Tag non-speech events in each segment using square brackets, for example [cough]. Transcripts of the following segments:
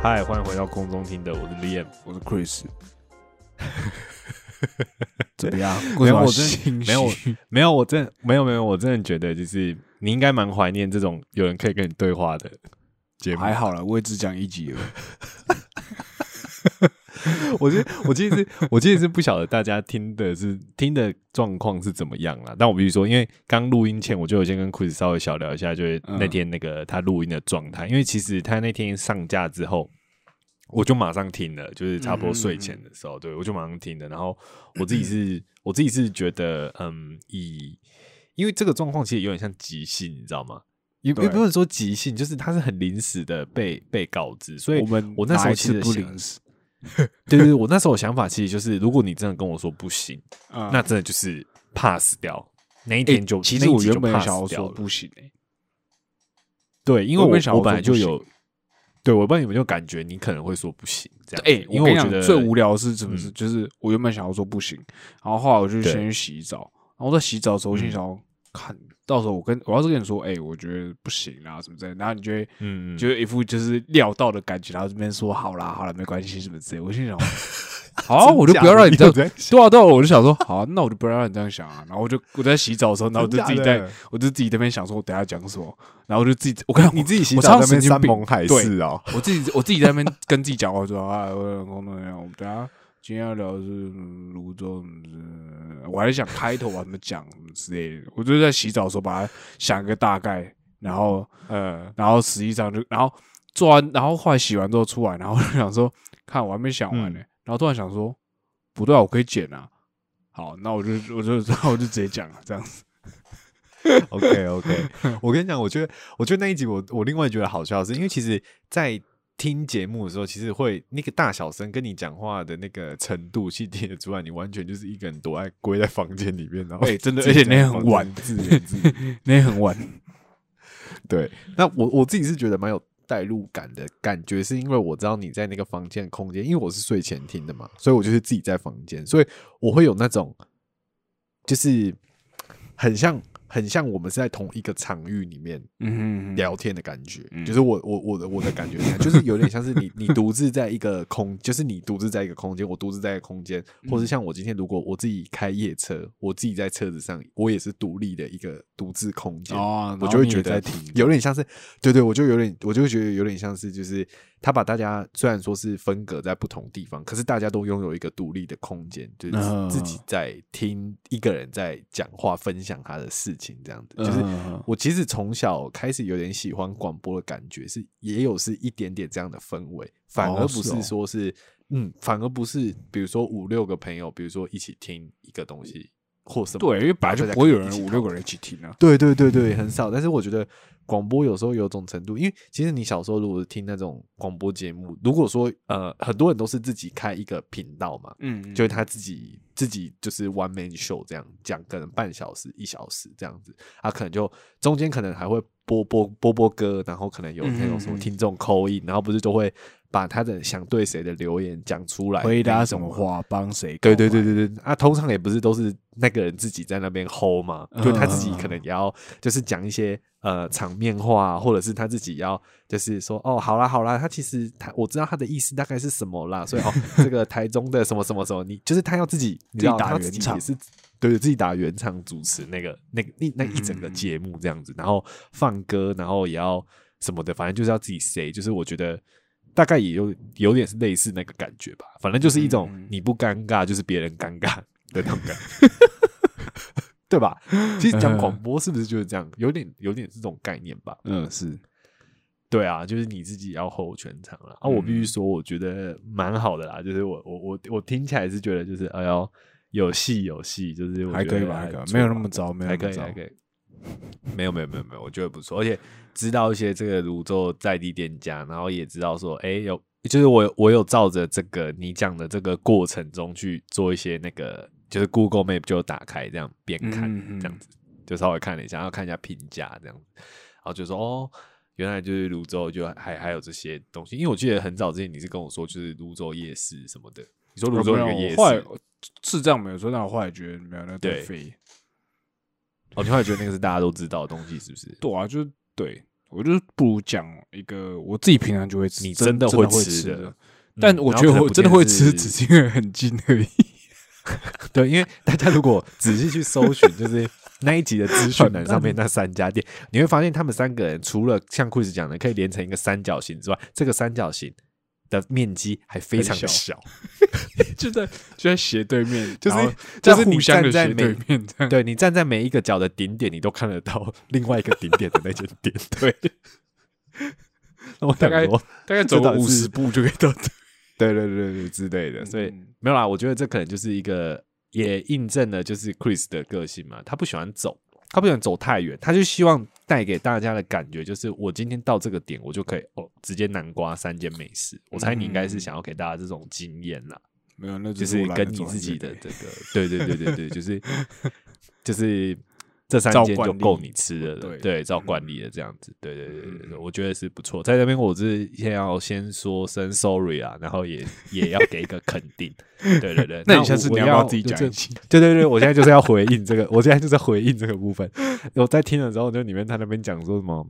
嗨，欢迎回到空中听的，我是 Liam。我是 Chris，[laughs] 怎么样？[laughs] 没有，我真的没有没有，我真的没有没有，我真的觉得就是你应该蛮怀念这种有人可以跟你对话的节目。还好了，我也只讲一集了。[laughs] 我觉得我其实是 [laughs] 我其实是不晓得大家听的是听的状况是怎么样了。但我必须说，因为刚录音前我就有先跟 Chris 稍微小聊一下，就是嗯那天那个他录音的状态。因为其实他那天上架之后，我就马上听了，就是差不多睡前的时候，对我就马上听了。然后我自己是 [clears throat] 我自己是觉得，嗯，以因为这个状况其实有点像即兴，你知道吗？也不能说即兴，就是它是很临时的被被告知，所以我们我那时候其实不临时？[laughs] 对对对，我那时候想法其实就是，如果你真的跟我说不行，啊那真的就是 pass 掉，那一诶天就、其实我原本想要说不行诶，对，因为我我本来就有，对我不知道你有没有感觉你可能会说不行，这样子，哎，因为觉得我跟你讲，最无聊的是怎么是？嗯就是我原本想要说不行，然后后来我就先去洗澡，然后我在洗澡的时候，我心嗯。想要看到时候我跟我要是跟你说，哎，我觉得不行啊什么之类，然后你就会嗯，嗯。就一副就是料到的感觉，然后这边说好啦好啦，没关系什么之类，我心想，好啊，[laughs] 我就不要让你这样。对啊，对啊，我就想说，好、啊，那我就不要让你这样想啊。然后我就我在洗澡的时候，然后我就自己在，我就自己在那边想说，我等下讲什么，然后我就自己，我看你自己洗澡在那边山盟海对誓哦，我自己我自己在那边跟自己讲话说啊，我老公怎么样？我们等下今天要聊的是嗯泸州，嗯我还在想开头啊怎么讲什么之类的。我就在洗澡的时候把它想一个大概，然后呃，然后实际上就然后做完，然后后来洗完之后出来，然后我就想说，看我还没想完呢、嗯然后突然想说，不对啊，我可以剪啊。好，那我就我就 [laughs] 然后我就直接讲了这样子。[laughs] OK OK，我跟你讲，我觉得我觉得那一集我我另外觉得好笑的是，因为其实，在听节目的时候，其实会那个大小声跟你讲话的那个程度，其实听得出来，你完全就是一个人躲在归在房间里面，然后哎、真的，而且那天很晚，自言自语。那天很晚。[laughs] 对，那我我自己是觉得蛮有代入感的感觉，是因为我知道你在那个房间空间，因为我是睡前听的嘛，所以我就是自己在房间，所以我会有那种就是很像很像我们是在同一个场域里面聊天的感觉，嗯。就是我我我的我的感觉就是有点像是你你独自在一个空，[laughs] 就是你独自在一个空间，我独自在一个空间，嗯。或是像我今天如果我自己开夜车，我自己在车子上，我也是独立的一个独自空间，哦，我就会觉得有点像是，对对，我就有点，我就会觉得有点像是，就是他把大家虽然说是分隔在不同地方，可是大家都拥有一个独立的空间，就是嗯自己在听一个人在讲话，分享他的事情，这样子。就是嗯我其实从小开始有点喜欢广播的感觉，是也有是一点点这样的氛围，反而不是说是，嗯，反而不是，比如说五六个朋友，比如说一起听一个东西或什么，对，因为本来就不会有人五六个人一起听啊。对对对对，很少。但是我觉得广播有时候有种程度，因为其实你小时候如果是听那种广播节目，如果说呃很多人都是自己开一个频道嘛，嗯，就是他自己自己就是 one man show 这样讲，可能半小时一小时这样子，他可能就中间可能还会播播播播歌，然后可能有那种什么听众扣印，然后不是都会把他的想对谁的留言讲出来，回答什么话，帮谁？对对对，对对，啊，通常也不是都是那个人自己在那边 hold 嘛，就他自己可能也要就是讲一些呃场面话，或者是他自己要就是说哦，好啦好啦，他其实他我知道他的意思大概是什么啦，所以哦，[laughs] 这个台中的什么什么什么，你就是他要自己你打他圆场也是对自己打圆场主持那个那个那那一整个节目这样子，然后放歌，然后也要什么的，反正就是要自己 say，就是我觉得。大概也有有点是类似那个感觉吧，反正就是一种你不尴尬就是别人尴尬的那种感觉，[laughs] 对吧？其实讲广播是不是就是这样？有点有点这种概念吧？嗯是，对啊，就是你自己要 hold 全场了啊！我必须嗯说，我觉得蛮好的啦，就是我我我我听起来是觉得就是哎呦有戏有戏，就是我还可以吧，没有那么糟，没有还那么糟可以还可以。[laughs] 没有没有没有没有，我觉得不错，而且知道一些这个泸州在地店家，然后也知道说，哎、有就是我我有照着这个你讲的这个过程中去做一些那个，就是 Google Map 就打开这样边看这样子，就稍微看了一下，然后看一下评价这样子，然后就说哦，原来就是泸州就还还有这些东西，因为我记得很早之前你是跟我说就是泸州夜市什么的，你说泸州有个夜市，是这样没有说，但我后来觉得没有那对。哦，你后来觉得那个是大家都知道的东西，是不是？[laughs] 对啊，就是对我就是不如讲一个我自己平常就会吃，你真真的会会吃的的。但我觉得我真的会吃，只是因为很近而已。[laughs] 对，因为大家如果仔细去搜寻，就是那一集的资讯栏上面那三家店，你会发现他们三个人除了像 Chris 讲的可以连成一个三角形之外，这个三角形的面积还非常小。[laughs] 就在就在斜对面，[laughs] 就是就是你在互相的站在斜对每面。对你站在每一个角的顶点，你都看得到 [laughs] 另外一个顶点的那间店。对，那我大概，大概走个五十步就可以到。对对对对之类的，所以嗯没有啦。我觉得这可能就是一个也印证了就是 Chris 的个性嘛，他不喜欢走，他不想走太远，他就希望带给大家的感觉就是我今天到这个点，我就可以哦直接南瓜三件美食。我猜你应该是想要给大家这种经验啦，没有，那就是跟你自己的这个，对对对对对，就是 [laughs] 就是这三件就够你吃的了，对对，照惯例的这样子，对对对我觉得是不错。在这边我是先要先说声 sorry 啊，然后也也要给一个肯定，[laughs] 对对对。那你下次你要不要自己就讲一期？[laughs] 对对对，我现在就是要回应这个，我现在就是回应这个部分。我在听的时候，就里面他那边讲说什么，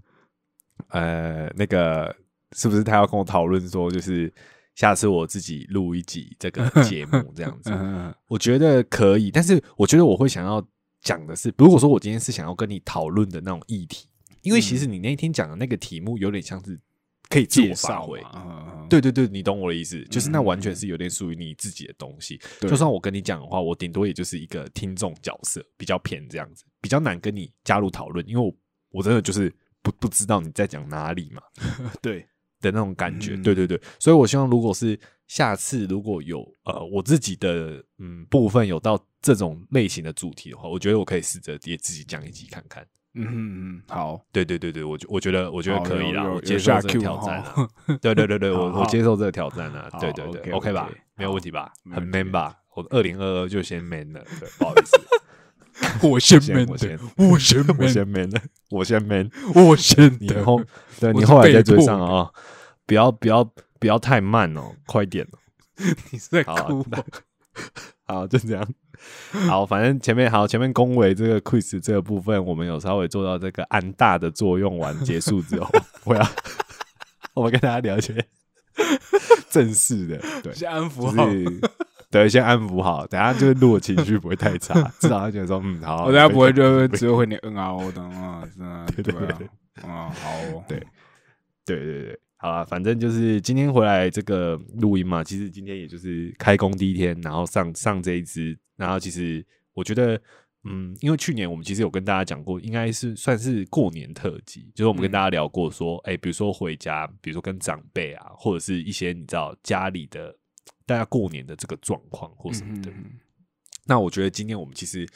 呃，那个是不是他要跟我讨论说，就是下次我自己录一集这个节目这样子？[laughs] 嗯，我觉得可以，但是我觉得我会想要讲的是，如果说我今天是想要跟你讨论的那种议题，因为其实你那一天讲的那个题目有点像是可以自我介发挥。对对对，你懂我的意思，就是那完全是有点属于你自己的东西。对。就算我跟你讲的话，我顶多也就是一个听众角色，比较偏这样子，比较难跟你加入讨论，因为我我真的就是不不知道你在讲哪里嘛。[laughs] 对，的那种感觉。嗯对对对，所以我希望如果是下次如果有呃我自己的嗯部分有到这种类型的主题的话，我觉得我可以试着也自己讲一集看看。嗯嗯嗯，好，对对对对，我觉我觉得我觉得可以啦，有有我接受这个挑战。对对对对，[laughs] 我我接受这个挑战啊。对对对 OK，，OK 吧没有问题吧？很 man 吧？我二零二二就先 man 了，对，不好意思，[laughs] [laughs] 我先先 man 我先的，我先我 man，先 man 了，我先 man。我先的，你后对你后来再追上啊，不要不要不要太慢哦，快点哦。[laughs] 你是在好哭那好，就这样。好，反正前面好，前面恭维这个 quiz 这个部分，我们有稍微做到这个安大的作用完结束之后，[laughs] 我要我们跟大家聊一些正式的，对，先安抚就好。是对，先安抚好，等下就是录的情绪不会太差，[laughs] 至少他觉得说，嗯，好，我等下不会就就只会回你嗯啊哦等啊，[laughs] 对对啊对对，啊好哦，对对对对，好啦，反正就是今天回来这个录音嘛，其实今天也就是开工第一天，然后上上这一支，然后其实我觉得，嗯，因为去年我们其实有跟大家讲过，应该是算是过年特辑，就是我们跟嗯。大家聊过说，哎、比如说回家，比如说跟长辈啊，或者是一些你知道家里的大家过年的这个状况或什么的。嗯那我觉得今天我们其实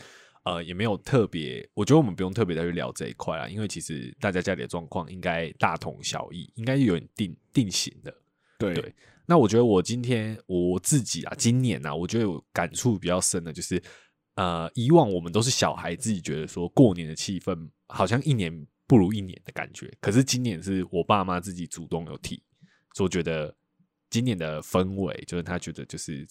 呃也没有特别，我觉得我们不用特别再去聊这一块啊，因为其实大家家里的状况应该大同小异，应该有点定定型的。对对那我觉得我今天我自己啊，今年啊，我觉得有感触比较深的就是，呃，以往我们都是小孩自己觉得说过年的气氛好像一年不如一年的感觉，可是今年是我爸妈自己主动有提，说觉得今年的氛围就是他觉得就是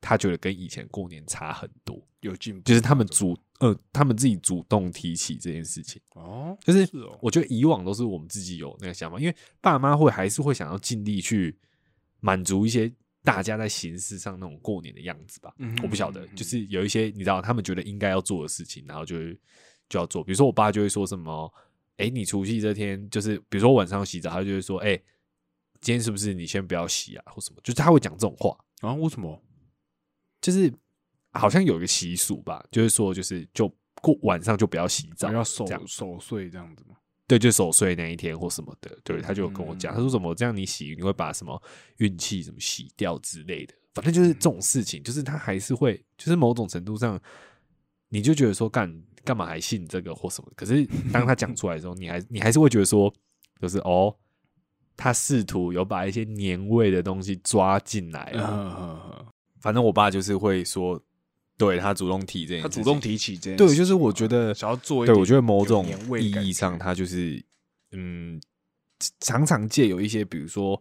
他觉得跟以前过年差很多，有进步，就是他们主呃他们自己主动提起这件事情。哦，就是我觉得以往都是我们自己有那个想法，因为爸妈会还是会想要尽力去满足一些大家在形式上那种过年的样子吧。嗯我不晓得嗯，就是有一些你知道他们觉得应该要做的事情，然后就会就要做。比如说我爸就会说什么：“哎、你除夕这天就是比如说晚上洗澡，他就会说：‘哎、今天是不是你先不要洗啊？’或什么，就是他会讲这种话。啊，为什么？就是好像有一个习俗吧，就是说就是就过晚上就不要洗澡，要守守岁这样子吗？对，就守岁那一天或什么的，对，他就跟我讲，嗯他说什么这样你洗你会把什么运气什么洗掉之类的，反正就是这种事情，就是他还是会，就是某种程度上，你就觉得说干干嘛还信这个或什么，可是当他讲出来的时候，你还你还是会觉得说，就是哦，他试图有把一些年味的东西抓进来了，嗯反正我爸就是会说，对他主动提这件他主动提起这件事。对，就是我觉得想要做一对，我觉得某种意义上，他就是嗯，常常借有一些，比如说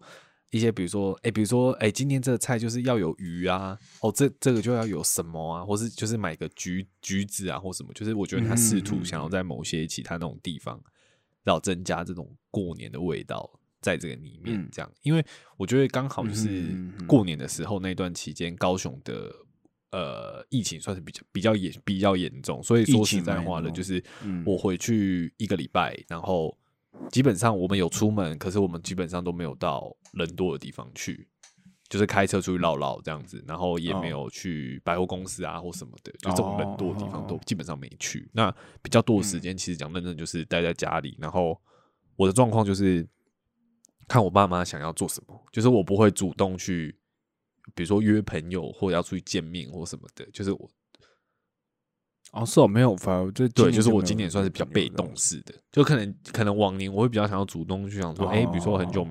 一些，比如说，哎、比如说，哎、今天这个菜就是要有鱼啊，哦，这这个就要有什么啊，或是就是买个橘橘子啊，或什么，就是我觉得他试图想要在某些其他那种地方，要增加这种过年的味道。在这个里面嗯，这样，因为我觉得刚好就嗯是过年的时候那段期间，高雄的呃疫情算是比较比较严比较严重，所以说实在话的，重就是嗯。我回去一个礼拜，然后基本上我们有出门，可是我们基本上都没有到人多的地方去，就是开车出去绕绕这样子，然后也没有去百货公司啊或什么的，就这种人多的地方都哦基本上没去。那比较多的时间，其实讲认真就是待在家里，然后我的状况就是看我爸妈想要做什么，就是我不会主动去。比如说约朋友或者要出去见面或什么的，就是我哦，是哦，没有，反正就对，就是我今年算是比较被动式的，就可能可能往年我会比较想要主动去想说，哎、比如说很久，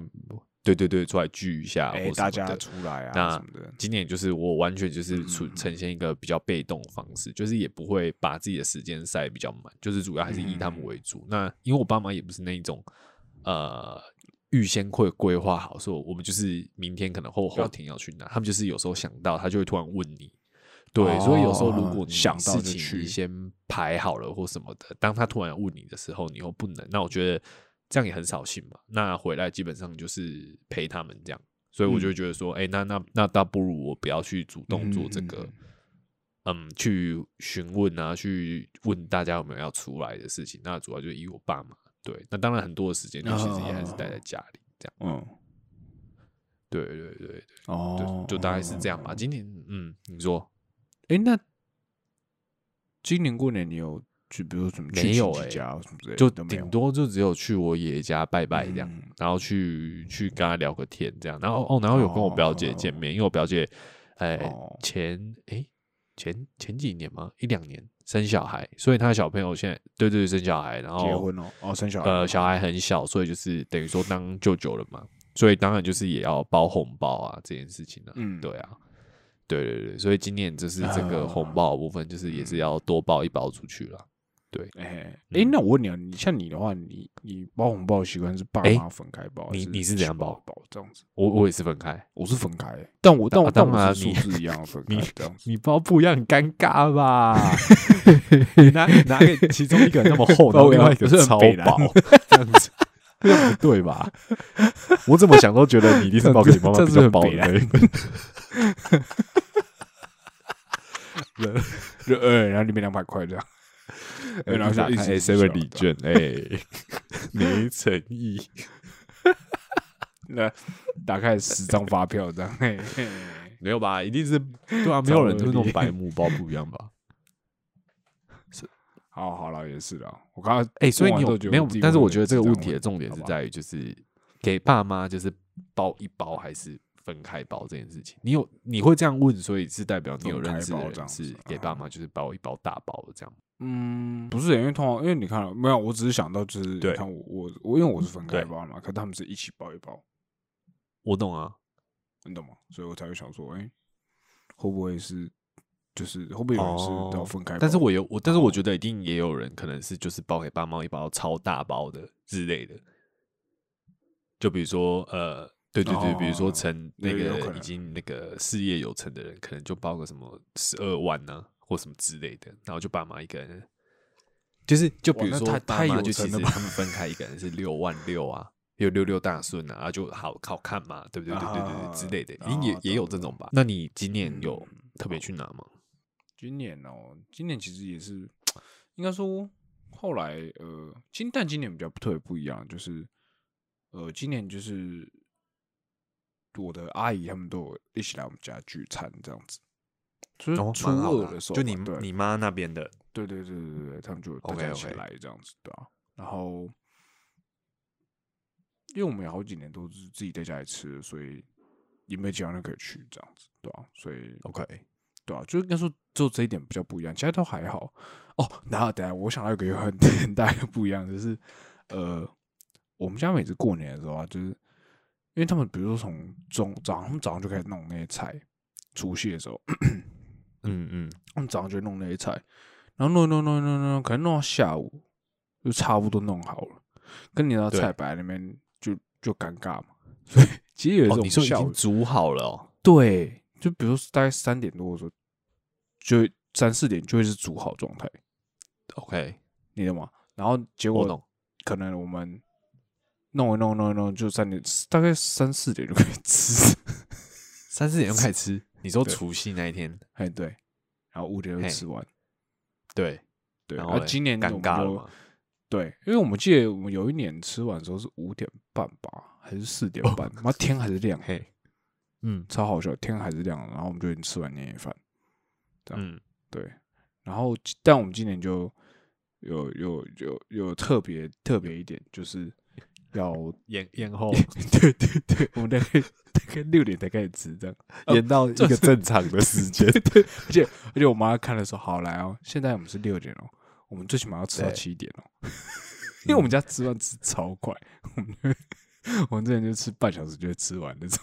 对对对，出来聚一下，哦哎，大家出来啊那今年就是我完全就是呈现一个比较被动的方式，就是也不会把自己的时间塞得比较满，就是主要还是以他们嗯为主。那因为我爸妈也不是那一种呃预先会规划好，说我们就是明天可能后后天要去哪，他们就是有时候想到他就会突然问你。对，所以有时候如果你哦想到事情先排好了或什么的，当他突然问你的时候，你又不能，那我觉得这样也很扫兴嘛。那回来基本上就是陪他们这样，所以我就觉得说，哎、那那那倒不如我不要去主动做这个，嗯去询问啊，去问大家有没有要出来的事情。那主要就是以我爸妈，对，那当然很多的时间就其实也还是待在家里这样。嗯，对对对对，哦。就，就大概是这样吧。今年，嗯，你说。哎，那今年过年你有去，比如说什么去没有哎亲戚家什么之类的，就顶多就只有去我爷爷家拜拜这样，嗯。然后去去跟他聊个天这样，然后哦，然后有跟我表姐见面，因为我表姐，哎、哦。前哎、前前几年嘛，一两年生小孩，所以他的小朋友现在对对对生小孩，然后结婚哦，哦，生小孩呃，小孩很小，所以就是等于说当舅舅了嘛，所以当然就是也要包红包啊这件事情啊，嗯对啊，对对对，所以今年就是这个啊红包的部分，就是也是要多包一包出去了。哎嗯哎，那我问你啊，你像你的话，你你包红包的习惯是爸哎妈分开包，还你你是怎样包包这样子？我我也是分开，我是分开，但我但我但当然我是你数字一样分开你这样子。你包不一样很尴尬吧？[laughs] 你 [laughs] 拿你拿给其中一个那么厚，[laughs] 然后另外一个超薄，[laughs] 这样子。这样不对吧？我怎么想都觉得你一定是包给你妈妈这比较薄的是很北蓝那一个。就呃，然后里面两百块这样，呃然后打开就一直 seven 礼券，哎，没诚意。那打开十张发票这样，没有吧？一定是对啊，没有人就是那种白目包不一样吧？好好了，也是了。我刚刚哎、所以你有没有？但是我觉得这个问题的重点是在于，就是给爸妈就是包一包还是分开包这件事情。你有你会这样问，所以是代表你有认识的人是给爸妈就是包一包大包的这样。嗯，不是，因为通常因为你看没有，我只是想到就是对你看我我我因为我是分开包嘛，可他们是一起包一包，我懂啊，你懂吗？所以我才会想说，哎、会不会是就是会不会有人是都要分开？哦但是我有我，但是哦我觉得一定也有人可能是就是包给爸妈一包超大包的之类的。就比如说呃，对对对，比如说哦成那个已经那个事业有成的人，可能就包个什么十二万呢、或什么之类的，然后就爸妈一个人。就是，就比如说哇那太，爸妈就其实他们分开，一个人是六万六啊，有六六大顺啊，就好好看嘛，对不对？对对对对啊之类的，也也有这种吧？那你今年有嗯特别去拿吗？今年哦，今年其实也是应该说后来呃，今但今年比较特别不一样，就是呃，今年就是我的阿姨他们都有一起来我们家聚餐这样子，就是哦，初蛮好的啊二的时候就你你妈那边的，对对对对对，他们就大家一起来这样子，对啊。然后，因为我们有好几年都是自己在家里吃，所以也没有其他人可以去这样子，对啊。所以 OK，对啊，就应该说只有这一点比较不一样，其他都还好。哦，然后等下我想到一个有很 [laughs] 很大的不一样，就是呃，我们家每次过年的时候啊，就是因为他们比如说从中早上他们早上就开始弄那些菜，除夕的时候，嗯嗯，他们早上就弄那些菜，然后弄弄弄弄弄，可能弄到下午就差不多弄好了，跟你的对菜摆在那边就就尴尬嘛。所以其实有一哦，种你说已经煮好了哦，对，就比如说大概三点多的时候，就三四点就会是煮好状态，OK，你懂吗？然后结果懂。可能我们弄一弄弄一弄，就三点大概三四点就可以吃。[laughs] 三四点就开始吃，[laughs] 你说对除夕那一天，哎，对，然后五点就嘿吃完。对，对，然后嘞今年我尴们就尬了嘛？对，因为我们记得我们有一年吃完的时候是五点半吧，还是四点半，[laughs] 妈天还是亮，嘿，嗯超好笑，天还是亮，然后我们就已经吃完年夜饭。这样嗯，对，然后但我们今年就有有有有特别特别一点，就是要 [laughs] 延延后 [laughs] 对对对，我们大概大概六点才开始吃，这样。延到一个正常的时间。[laughs] 对，而且而且我妈看的时候，好来哦，现在我们是六点哦，我们最起码要吃到对七点哦，因为我们家吃饭吃超快，我们就我们之前就吃半小时就会吃完那种。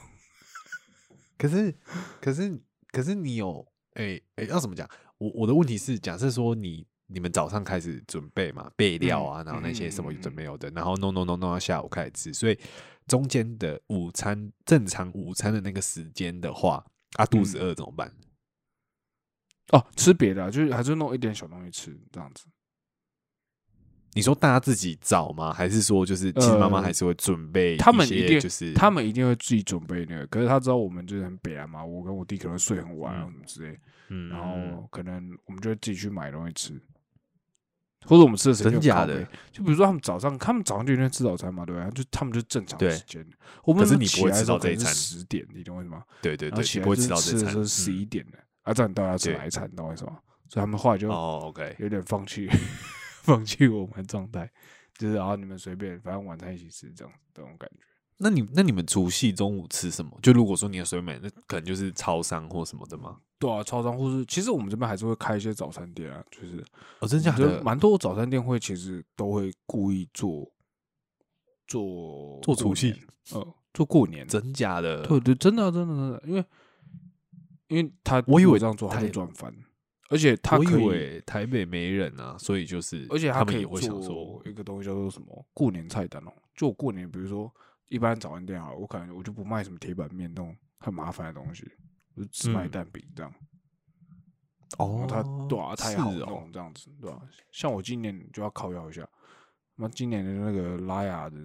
可是，可是，可是你有，哎、哎、要怎么讲？我我的问题是，假设说你你们早上开始准备嘛，备料啊，嗯然后那些什么准备有的，然后弄弄弄弄到下午开始吃，所以中间的午餐正常午餐的那个时间的话，啊，肚子嗯饿怎么办？哦，吃别的、啊，就是还是弄一点小东西吃这样子。你说大家自己找吗？还是说就是其实妈妈呃还是会准备他们一定就是他们一定会自己准备那个，可是他知道我们就是很北岸嘛，我跟我弟可能睡很晚啊嗯什么之类，嗯，然后可能我们就会自己去买东西吃，或者我们吃的时间真假的？就比如说他们早上，他们早上就应该吃早餐嘛，对吧？就他们就正常时间，我们可是你不会吃到这一餐十点，你懂我意思吗？对对对，不会吃到这餐吃的时候十一嗯点了，啊，这样你到底要吃对哪一餐？你懂我意思吗？所以他们后来就哦，OK，有点放弃 [laughs] 放弃我们的状态，就是然后你们随便，反正晚餐一起吃这样这种感觉。那你那你们除夕中午吃什么？就如果说你的水美，那可能就是超商或什么的吗？对啊，超商或是其实我们这边还是会开一些早餐店啊，就是哦，真假我觉得的？蛮多早餐店会其实都会故意做做做除夕过年，呃，做过年，真假的？对对，真的啊真的真的，因为因为他我以为这样做他台就赚翻，而且他可以，为台北没人啊，所以就是，而且他们可以也会想说，一个东西叫做什么过年菜单哦，就我过年比如说一般早餐店啊，我可能我就不卖什么铁板面那种很麻烦的东西，我就只卖嗯蛋饼这样。哦，他对啊，他也好弄这样子，对吧、像我今年就要靠摇一下，那今年的那个拉雅的，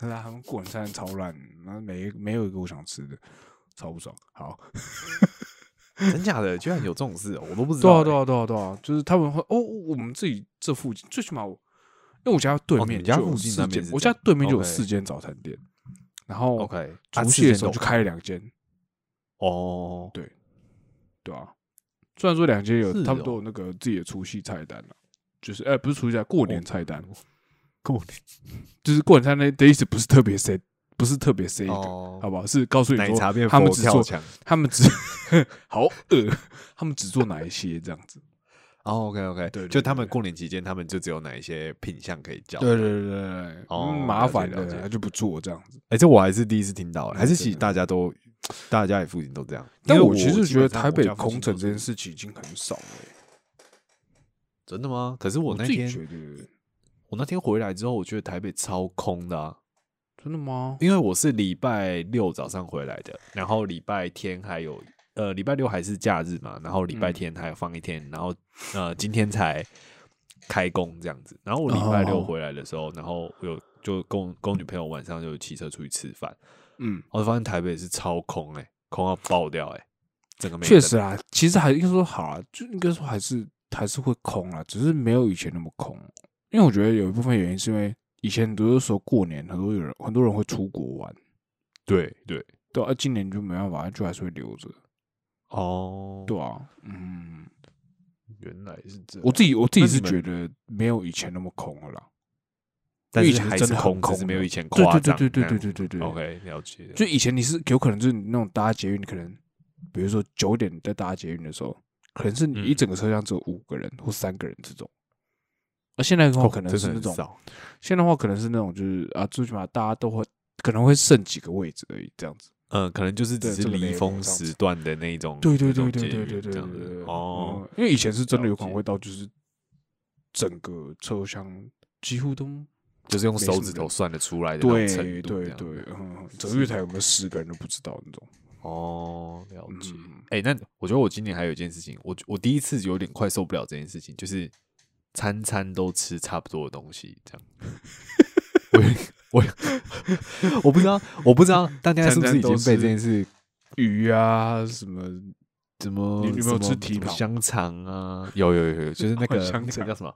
[laughs] 拉他们过年餐超烂，那没没有一个我想吃的，超不爽。好，[laughs] 真假的，居然有这种事哦，我都不知对啊，道欸。对啊，对啊，对啊，就是他们会哦，我们自己这附近最起码我，因为我家对面就有们家附我家对面就有四间早餐店，然后 OK，啊除夕的时候就开了两间，哦，对。对啊，虽然说两间有是他们都哦有那个自己的除夕菜单了，就是哎、不是除夕菜，过年菜单，过年。[laughs] 就是过年菜单的意思不是特别 say，不是特别 say 的，哦好不好？是告诉你他们只做。他们只 [laughs] 好饿，他们只做哪一些这样子？哦，OK OK，就他们对过年期间，他们就只有哪一些品相可以叫？对对对对麻烦了他就不做这样子。哎，这我还是第一次听到，欸还是其实大家都，大家也附近都这样。但我其实基觉得台北空城这件事情已经很少了欸、真的吗？可是我那天我那天回来之后，我觉得台北超空的啊，真的吗？因为我是礼拜六早上回来的，然后礼拜天还有呃礼拜六还是假日嘛，然后礼拜嗯天还有放一天，然后呃今天才开工这样子。然后我礼拜六哦回来的时候，然后有就跟我跟我女朋友晚上就骑车出去吃饭，嗯，我就发现台北是超空哎、空到爆掉哎、整个确实啊，其实还应该说好啊，就应该说还是还是会空啊，只是没有以前那么空。因为我觉得有一部分原因是因为以前都是说过年很多有人很多人会出国玩，对对。对啊，今年就没办法，就还是会留着，哦，对啊，嗯，原来是这样，我自己我自己是觉得没有以前那么空了啦，但以前是还是真的很空，只是没有以前对夸张对对对对对对对对。OK，了解。就以前你是有可能就是那种搭捷运，可能比如说九点在搭捷运的时候，可能是你一嗯。整个车厢只有五个人或三个人这种。而现在的话，哦可能是那种，现在的话可能是那种，就是啊，最起码大家都会可能会剩几个位置而已，这样子。嗯，可能就是只是离峰时段的那种，对对那种对对对对对对对哦，嗯因为以前是真的有可能会到，就是整个车厢几乎都就是用手指头算得出来的那种对程度，对对，嗯，整个月台有没有十个人都不知道那种。哦，了解。嗯，哎、那我觉得我今年还有一件事情，我我第一次有点快受不了这件事情，就是餐餐都吃差不多的东西，这样。[laughs] 我我 [laughs] 我不知道，我不知道大家是不是已经被这件事鱼啊什么，怎么你你有没有什么吃蹄膀？香肠啊？有有有有，就是那个那个香肠。叫什么？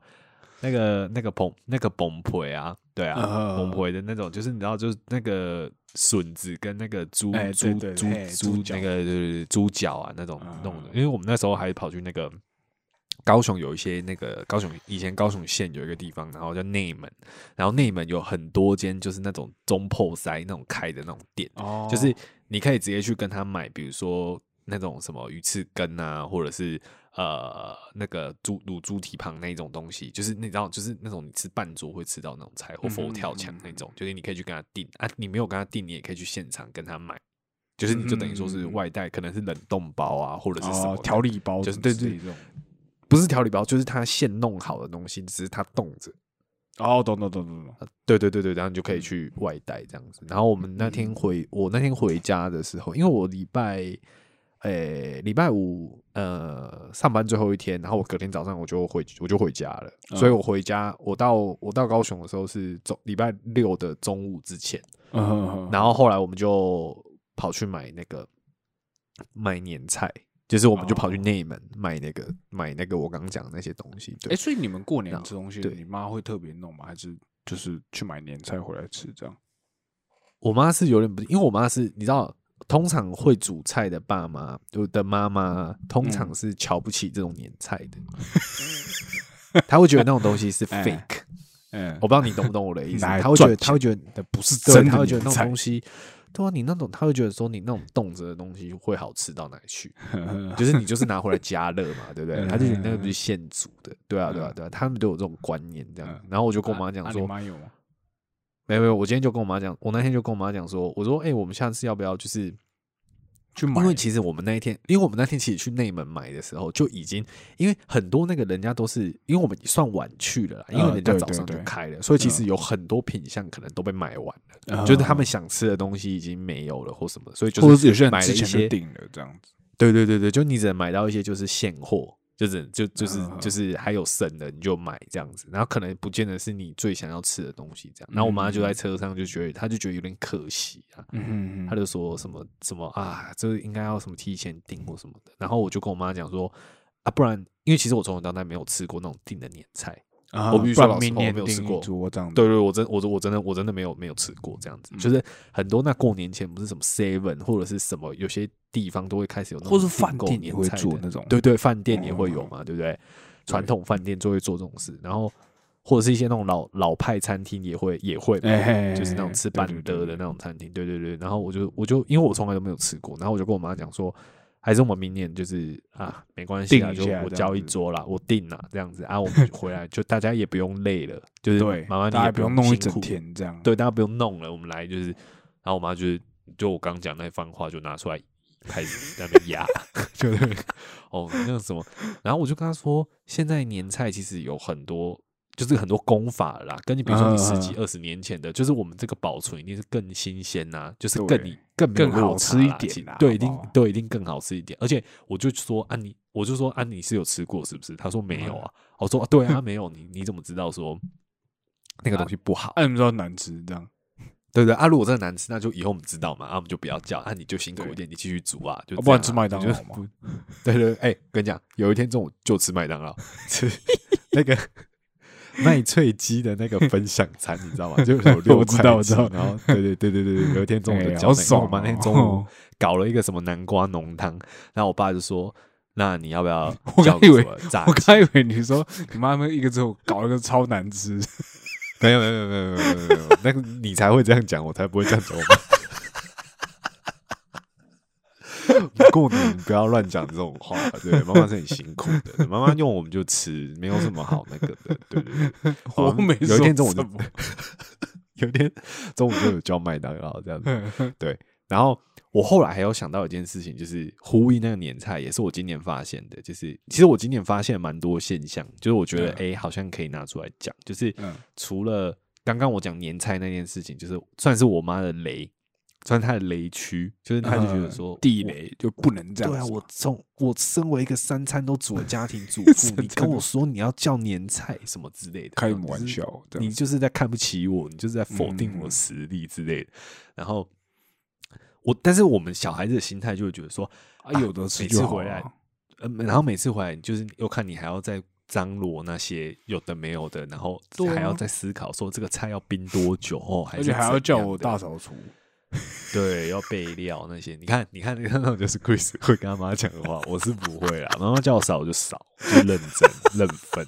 那个那个崩那个崩培啊，对啊，呃崩培的那种，就是你知道，就是那个笋子跟那个猪哎猪猪对对猪那个就是猪脚啊那种嗯弄的，因为我们那时候还跑去那个高雄有一些那个高雄以前高雄县有一个地方，然后叫内门，然后内门有很多间就是那种中破塞那种开的那种店，哦。就是你可以直接去跟他买，比如说那种什么鱼翅羹啊，或者是呃那个猪卤猪蹄膀那一种东西，就是你知道，就是那种你吃半桌会吃到那种菜，或佛跳墙那种，就是你可以去跟他订。啊，你没有跟他订，你也可以去现场跟他买，就是你就等于说是外带，可能是冷冻包啊，或者是什么调理包就是对对之类这种。不是调理包，就是他现弄好的东西，只是他冻着。哦，懂懂懂懂懂。对对对对，然后你就可以去外带这样子。然后我们那天回我那天回家的时候，因为我礼拜，诶礼拜五呃上班最后一天，然后我隔天早上我就回我就回家了，所以我回家我到我到高雄的时候是中礼拜六的中午之前，然后后来我们就跑去买那个买年菜。就是我们就跑去内门买那个买那个我刚刚讲的那些东西，对哎，，所以你们过年那吃东西，对你妈会特别弄吗？还是就是去买年菜回来吃这样？我妈是有点不，因为我妈是你知道，通常会煮菜的爸妈，就的妈妈，通常嗯是瞧不起这种年菜的，她会觉得那种东西是 [laughs] 哎 fake。嗯我不知道你懂不懂我的意思，她会觉得，她会觉得那不是，真的她会觉得那种东西，对啊，你那种，他会觉得说你那种冻着的东西会好吃到哪里去？就是你就是拿回来加热嘛，对不对？嗯她就觉得那个不是现煮的，对啊，对啊，对啊，他们都有这种观念这样。然后我就跟我妈讲啊说，妈有吗？没有没有，我今天就跟我妈讲，我那天就跟我妈讲说，我说，哎、我们下次要不要就是去买？因为其实我们那一天，因为我们那天其实去内门买的时候就已经，因为很多那个人家都是，因为我们算晚去了啦，因为呃人家早上就开了，所以其实嗯有很多品相可能都被买完了，呃就是他们想吃的东西已经没有了或什么，所以就是有些人买了一些之前就，订了这样子。对对对对，就你只能买到一些就是现货。就是就就是就是还有剩的你就买这样子，然后可能不见得是你最想要吃的东西这样。然后我妈就在车上就觉得，她就觉得有点可惜啊，嗯哼他就说什么什么啊，这应该要什么提前订或什么的。然后我就跟我妈讲说啊，不然因为其实我从小到大没有吃过那种订的年菜。啊我必须不然说老实话我没有吃过。对对，我真我我真的我真的没有没有吃过这样子。就是很多那过年前不是什么 seven 或者是什么，有些地方都会开始有那种或是饭店也会做那种对对，饭店也会有嗯嘛，对不对？传统饭店就会做这种事，然后或者是一些那种老老派餐厅也会也会就是那种吃板德的那种餐厅，对对对。然后我就我就因为我从来都没有吃过，然后我就跟我妈讲说，还是我们明年就是啊，没关系啦，就我交一桌啦，我定啦，这样子啊，我们回来就大家也不用累了，就是对，妈妈你大家也不用弄一整天这样。对，大家不用弄了，我们来就是，然后我妈就是就我刚讲那番话就拿出来开始在那边压，[laughs] 就是 [laughs] 哦那个什么，然后我就跟她说，现在年菜其实有很多。就是很多功法啦，跟你比如说你十几嗯二十年前的，就是我们这个保存一定是更新鲜呐、就是更你更更好吃一点啦对，一定对，一定更好吃一点。而且我就说啊你，我就说啊你是有吃过是不是？他说没有啊，我说、啊、对啊没有，你你怎么知道说那个东西不好？啊，你们知道难吃这样？对对啊，如果真的难吃，那就以后我们知道嘛，啊我们就不要叫，啊你就辛苦一点，你继续煮啊，就啊不然吃麦当劳嘛。对对，哎、跟你讲，有一天中午就吃麦当劳，吃 [laughs] 那个 [laughs] 麦脆鸡的那个分享餐，你知道吗？就有 [laughs] 六我知块鸡道我知道然后对对对对对对，有一天中午就爽我妈那天哦中午 [laughs] 搞了一个什么南瓜浓汤，然后我爸就说。那你要不要我叫刚以为我刚以为你说你妈妈一个之后搞了个超难吃，没有没有没有没有没有没有，那个你才会这样讲，我才不会这样讲。过年不要乱讲这种话，对，妈妈是很辛苦的，妈妈用我们就吃，没有什么好那个的，对对对。[laughs] 我好没有一天中午就有一天中午就有叫麦当劳这样子，对，然后我后来还有想到一件事情，就是呼应那个年菜，也是我今年发现的。就是其实我今年发现蛮多现象，就是我觉得哎、诶好像可以拿出来讲。就是嗯除了刚刚我讲年菜那件事情，就是算是我妈的雷，算是她的雷区，就是他就觉得说、呃地雷就不能这样对啊，我从我身为一个三餐都煮的家庭主妇，[laughs] 你跟我说你要叫年菜什么之类的，开什么玩就是笑你就是在看不起我，你就是在否定嗯。我实力之类的。然后我，但是我们小孩子的心态就会觉得说，啊，有的吃每就回来。呃，然后每次回来就是又看你还要再张罗那些有的没有的，然后还要再思考说这个菜要冰多久哦，而且还要叫我大扫除，[laughs] 对，要备料那些。你看，你看，你看，那种就是 Chris 会跟他妈讲的话，我是不会啦。妈妈叫我扫我就扫，就认真认分。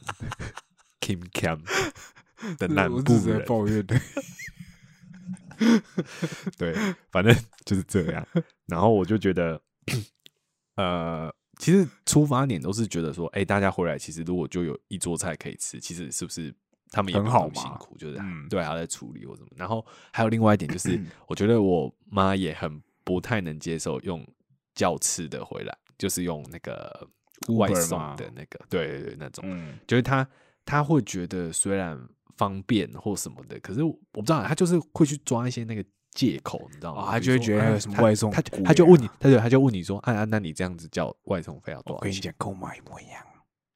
Kim Cam 的南部我只是在人，抱怨的。对，反正就是这样。然后我就觉得，呃，其实出发点都是觉得说，哎、大家回来其实如果就有一桌菜可以吃，其实是不是他们也很好辛苦，就是、嗯对，还要在处理或什么。然后还有另外一点就是，我觉得我妈也很不太能接受用叫吃的回来，就是用那个外送的那个，对对对，那种。嗯，就是她她会觉得虽然方便或什么的，可是我不知道，她就是会去抓一些那个借口，你知道吗？哦他就会觉得有什么外送他贵他就问你啊，他就他就问你说，啊啊，那你这样子叫外送费要多少钱？我跟你讲，跟我妈一模一样。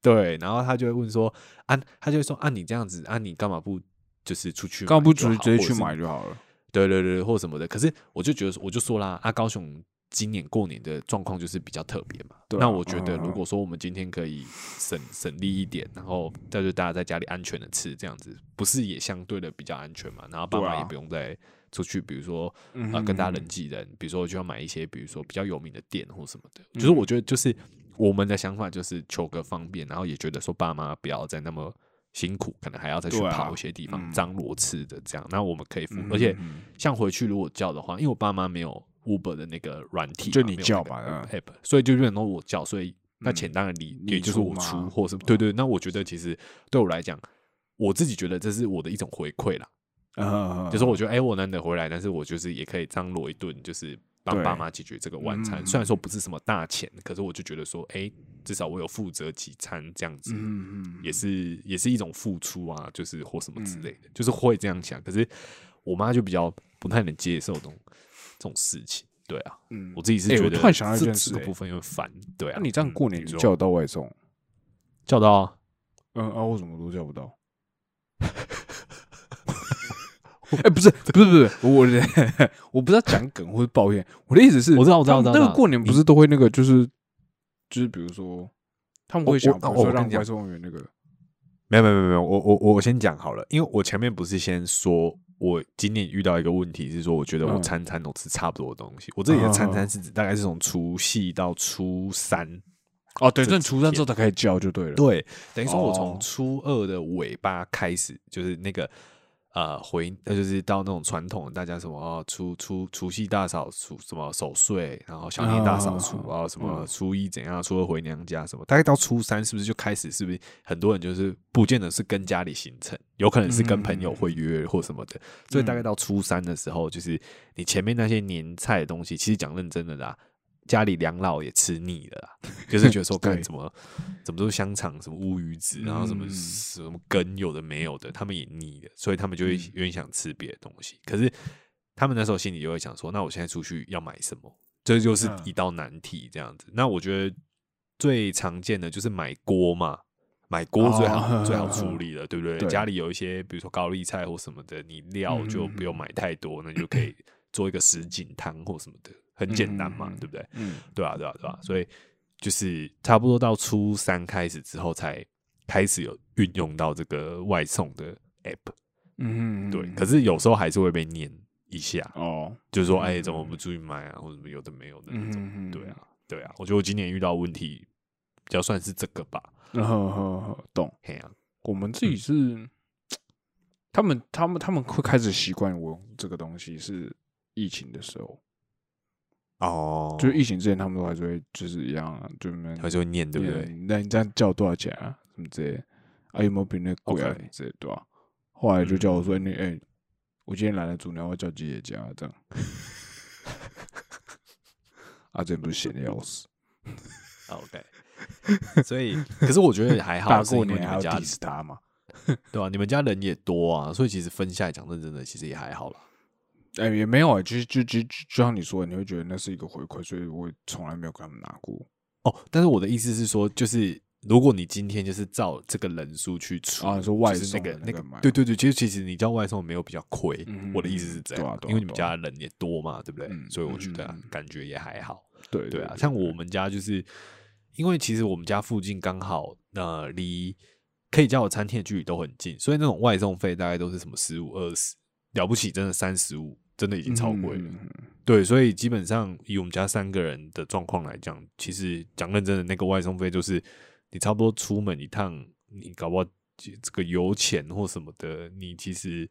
对，然后他就会问说，啊，他就会说，啊，你这样子，啊，你干嘛不就是出去？干嘛不直直接去买就好了？对对对，或什么的。可是我就觉得，我就说啦，啊，高雄今年过年的状况就是比较特别嘛。对啊那我觉得，如果说我们今天可以省省力一点，然后再就大家在家里安全的吃，这样子不是也相对的比较安全嘛？然后爸妈也不用再出去，比如说啊呃跟大家嗯人挤人，比如说就要买一些，比如说比较有名的店或什么的。嗯就是我觉得，就是我们的想法就是求个方便，然后也觉得说爸妈不要再那么。辛苦，可能还要再去跑一些地方嗯。张罗吃的这样，那我们可以付，嗯而且像回去如果叫的话，因为我爸妈没有 Uber 的那个软体，就你叫吧嗯。app，所以就变成我叫，所以那嗯钱当然你你也就是我出或什么，对对。那我觉得其实对我来讲，我自己觉得这是我的一种回馈啦，嗯。就是我觉得哎、我难得回来，但是我就是也可以张罗一顿，就是帮爸妈解决这个晚餐。嗯虽然说不是什么大钱，可是我就觉得说，哎、至少我有负责几餐这样子，嗯嗯，也是也是一种付出啊，就是或什么之类的，就是会这样想。可是我妈就比较不太能接受这种这种事情，对啊，嗯我自己是觉得欸我突然想到一这个部分有点烦，对啊。那你这样嗯过年叫得到外送？叫到啊？嗯啊，我什么都叫不到？[laughs] [laughs] 哎，不是，不是，不是，我 [laughs] 我不是要讲梗或者抱怨，我的意思是，我知道我知道我知道那个过年不是都会那个，就是就是比如说，他们会想，我比如说我我跟你讲。让外送员那个，没有没有没有没有，我我我先讲好了，因为我前面不是先说我今年遇到一个问题是说，我觉得我嗯。餐餐都吃差不多的东西。我这里的餐餐是指大概是从除夕到初三，哦，对，正初三之后天才可以叫就对了。对，等于说我哦。从初二的尾巴开始，就是那个呃回，那就是到那种传统大家什么哦除除除夕大扫除，什么守岁，然后小年大扫除，哦然后什么嗯初一怎样，初二回娘家什么，大概到初三是不是就开始？是不是很多人就是不见得是跟家里行程，有可能是跟朋友会约或什么的，所以大概到初三的时候，就是你前面那些年菜的东西，其实讲认真的啦。家里两老也吃腻了啦，[laughs] 就是觉得说，干对怎么怎么都是香肠，什么乌鱼子，然后什么嗯什么根，有的没有的，他们也腻了，所以他们就会嗯有点想吃别的东西。可是他们那时候心里就会想说，那我现在出去要买什么？这就是嗯一道难题，这样子。那我觉得最常见的就是买锅嘛，买锅最好、哦最好处理了，[laughs] 对不对？对家里有一些，比如说高丽菜或什么的，你料嗯就不用买太多，那你就可以做一个什锦汤或什么的，很简单嘛，对不对？嗯，对啊，对啊，对啊，所以就是差不多到初三开始之后，才开始有运用到这个外送的 app。嗯，对，可是有时候还是会被念一下，哦，就是说，嗯哎，怎么不注意买啊，或者什么有的没有的那种。嗯对啊，，对啊，我觉得我今年遇到问题比较算是这个吧。呵呵呵，懂。嘿啊，我们自己是，他们他们他们会开始习惯我用这个东西是疫情的时候，哦就是疫情之前他们都还是会就是一样啊，就们还是会念，对不对？那你这样叫多少钱啊？什么之类的？啊，有没有比那贵啊之类的，对吧？后来就叫我说，你哎，我今天懒得煮，你要要叫姐姐家这样？啊，这不是闲的要死。OK，[laughs] 所以可是我觉得还好，大过年还要 diss 他嘛？[laughs] 对吧、你们家人也多啊，所以其实分下来讲认真的，其实也还好啦。哎、也没有哎、就就就就就像你说的，你会觉得那是一个回馈，所以我从来没有跟他们拿过。哦，但是我的意思是说，就是如果你今天就是照这个人数去出，啊说外就是那送个那个那个买，对对对，其实其实你叫外送没有比较亏，嗯我的意思是这样，因为你们家人也多嘛，对不对？嗯所以我觉得、感觉也还好。对对啊，像我们家就是因为其实我们家附近刚好呃离可以叫我餐厅的距离都很近，所以那种外送费大概都是什么十五二十，了不起真的三十五，真的已经超贵了。对，所以基本上以我们家三个人的状况来讲，其实讲认真的，那个外送费就是你差不多出门一趟，你搞不好这这个油钱或什么的，你其实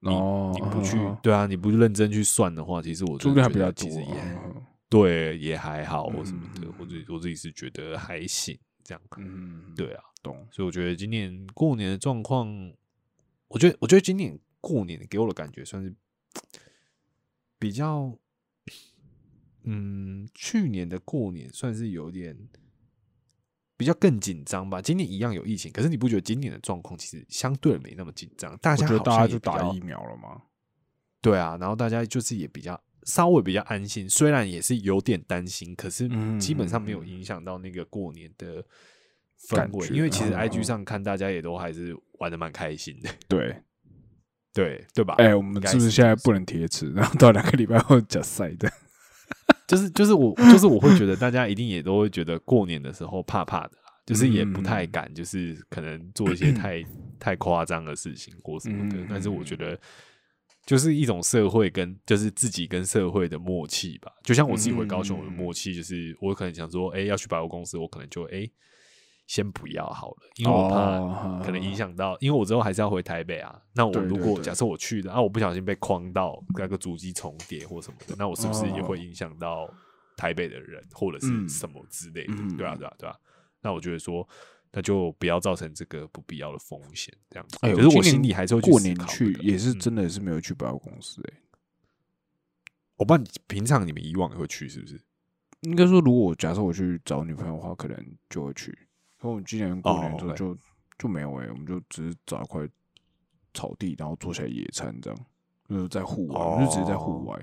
你、哦你不去对啊，你不认真去算的话，其实我觉得还比较多其实也、啊。对也还好或什么的，嗯我自己我自己是觉得还行这样。嗯，对啊，懂。所以我觉得今年过年的状况，我觉得我觉得今年过年给我的感觉算是比较，嗯，去年的过年算是有点比较更紧张吧。今年一样有疫情，可是你不觉得今年的状况其实相对没那么紧张？大家好觉得大家就像也比较打疫苗了吗。对啊，然后大家就是也比较稍微比较安心，虽然也是有点担心，可是嗯基本上没有嗯影响到那个过年的氛围，因为其实嗯 IG 嗯上看大家也都还是玩的蛮开心的，对，对对吧？哎、我们是不是现在不能贴纸？然后到两个礼拜后假赛的？[laughs] 就是就是我就是我会觉得大家一定也都会觉得过年的时候怕怕的啦，就是也不太嗯敢，就是可能做一些 [clears throat] 太太夸张的事情或什么的。嗯但是我觉得就是一种社会跟就是自己跟社会的默契吧。就像我自己回高雄我的默契，就是我可能想说，哎、要去百货公司，我可能就哎、先不要好了，因为我怕哦可能影响到，因为我之后还是要回台北啊。那我如果假设我去的，啊，我不小心被框到那个主机重叠或什么的，那我是不是也会影响到台北的人或者是嗯什么之类的？嗯对啊，对啊，对啊。那我觉得说，那就不要造成这个不必要的风险，这样子。可是我心里还是会去过年去也是嗯真的是没有去百货公司哎、我不知道你平常你们以往也会去是不是？应该说，如果假设我去找女朋友的话，可能就会去。可我们今年过年的时候哦就、就没有哎、我们就只是找一块草地，然后坐下来野餐这样，就是在户外，我们就直接在户外，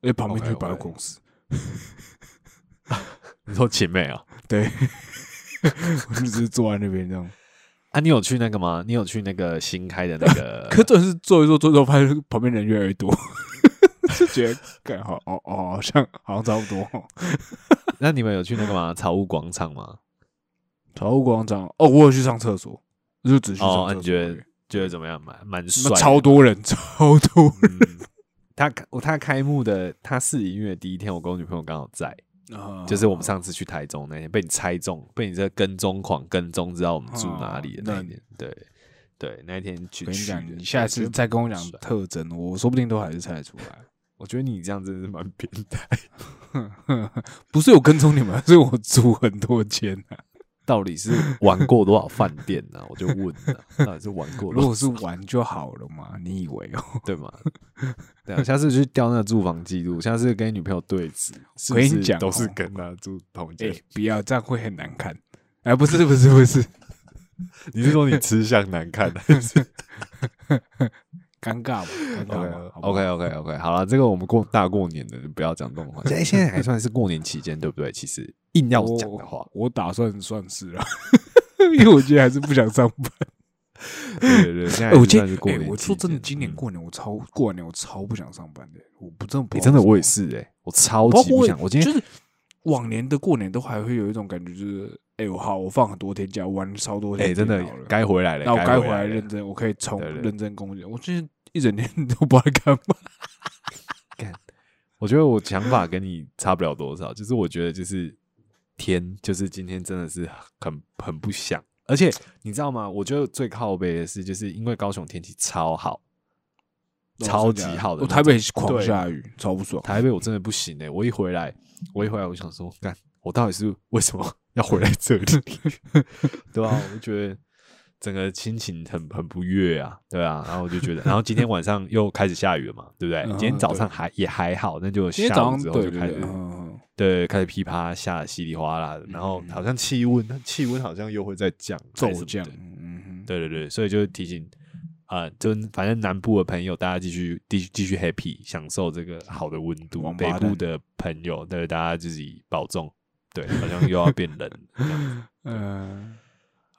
而且旁边就是百货公司。[laughs] 你说姐妹啊？[laughs] 对，我就只是坐在那边这样。啊，你有去那个吗？你有去那个新开的那个？[laughs] 可是坐一坐，坐一坐，发现旁边人越来越多，就觉得感好哦哦，好像好像差不多哦。那你们有去那个吗？草屋广场吗？草屋广场哦，我有去上厕所，就只去上哦，厕所你觉得觉得怎么样？蛮蛮帅，超多人，[laughs] 超多人。嗯。他开他开幕的他试营运的第一天，我跟我女朋友刚好在，啊就是我们上次去台中那天，被你猜中，被你这跟踪狂跟踪，知道我们住哪里的那一那天。对对，那一天去我跟你讲，你下次再跟我讲特征，我说不定都还是猜得出来。我觉得你这样真的是蛮变态。[laughs] 不是有跟踪你们，[laughs] 是我租很多间啊。到底是玩过多少饭店呢、[laughs] 我就问了，到底是玩过多如果是玩就好了嘛？你以为哦？对吗？对啊，下次去调那个住房记录，下次跟女朋友对峙，是不是我跟你讲都是哦跟她住同哎、间。不要这样会很难看。哎，不是不是不是，[laughs] 你是说你吃相难看还是 [laughs] 尴尬吧？尴尬？OK OK OK，好了，这个我们过大过年的就不要讲这种话。现 [laughs] 在现在还算是过年期间，对不对？其实硬要讲的话，我打算算是了，[laughs] 因为我今天还是不想上班。[laughs] 对对对，现在哎，我今是过年期间。说真的，今年嗯过年我超过完年我超不想上班的，我不真的不你真的我也是。是哎，我超级不想。我今天就是往年的过年都还会有一种感觉，就是哎、我好，我放很多天假，玩超多天哎，真的该回来了，那我该回来认真，我可以冲对对认真工作。我最近一整天 [laughs] 都不知道在干嘛。[laughs] 我觉得我想法跟你差不了多少，就是我觉得就是天，就是今天真的是很很不想，而且你知道吗？我觉得最靠背的是，就是因为高雄天气超好，超级好的。我台北狂对下雨，超不爽。[laughs] 台北我真的不行哎、我一回来，我一回来我想说，干，我到底是为什么要回来这里？对吧、我就觉得整个心情很很不悦啊，对啊，然后我就觉得，然后今天晚上又开始下雨了嘛，对不对？嗯今天早上对还也还好，那就下午之后对对对，就开始，嗯，对，开始噼啪下得稀里哗啦的，然后好像气温，气温好像又会再降，骤降对对对，所以就提醒啊、就反正南部的朋友，大家继续继续继续 happy，享受这个好的温度。北部的朋友，对大家自己保重。对，好像又要变冷。[laughs] 嗯，好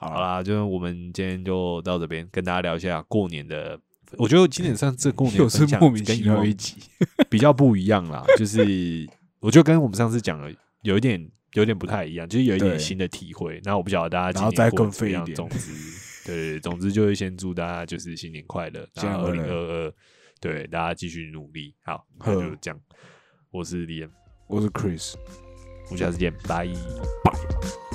好，啦，就我们今天就到这边，跟大家聊一下过年的。我觉得今年上这过年 [laughs] 又是分享莫名其跟以往妙一集，比较不一样啦，就是 [laughs] 我觉得跟我们上次讲的有一点有点不太一样，就是有一点新的体会。那我不晓得大家今然后再更费一点总之，[laughs] 对总之就是先祝大家就是新年快乐，然后二零二二，对大家继续努力。好，那就这样。我是李 m，我是 Chris。我们下次见，拜。拜。